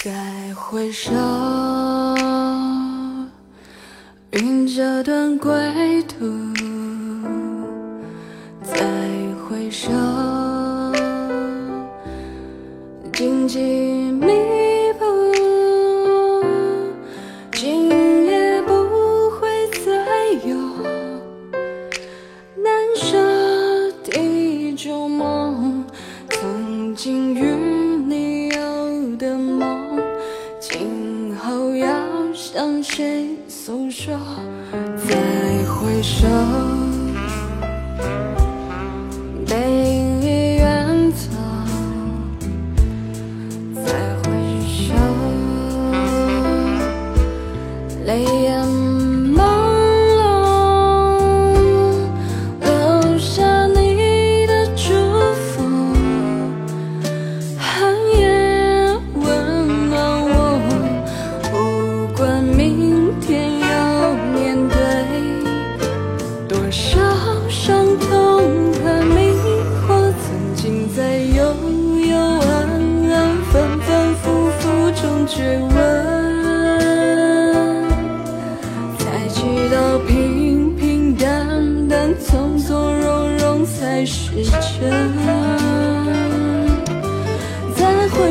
再回首。云遮断归途再回首。紧紧向谁诉说再回首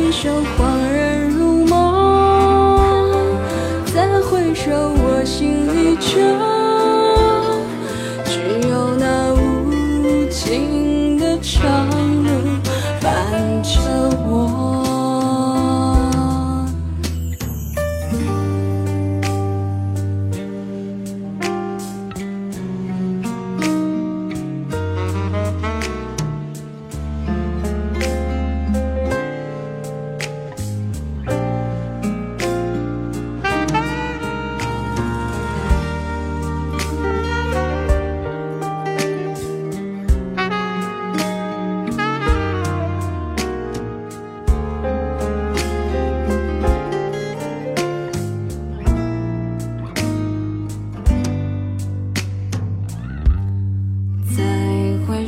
回首恍然如梦再回首我心依旧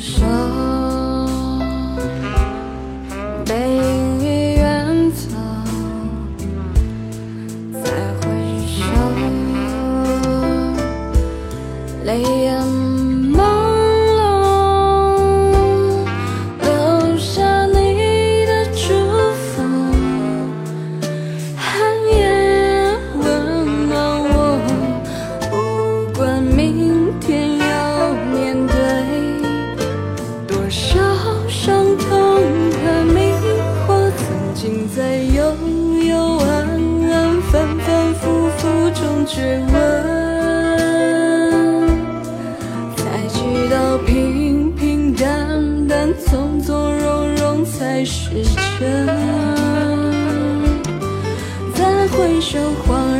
说追问才知道平平淡淡从从容容才是真。再回首恍然